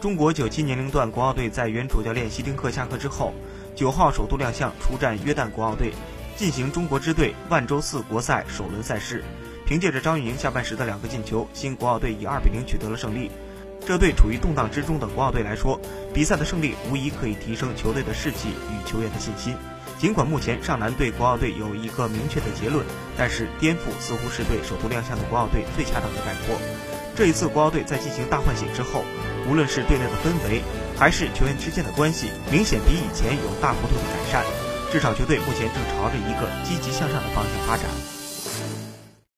中国九七年龄段国奥队在原主教练希丁克下课之后，九号首度亮相出战约旦国奥队，进行中国支队万州四国赛首轮赛事。凭借着张玉宁下半时的两个进球，新国奥队以二比零取得了胜利。这对处于动荡之中的国奥队来说，比赛的胜利无疑可以提升球队的士气与球员的信心。尽管目前上南对国奥队有一个明确的结论，但是颠覆似乎是对首度亮相的国奥队最恰当的概括。这一次国奥队在进行大换血之后，无论是队内的氛围，还是球员之间的关系，明显比以前有大幅度的改善。至少球队目前正朝着一个积极向上的方向发展。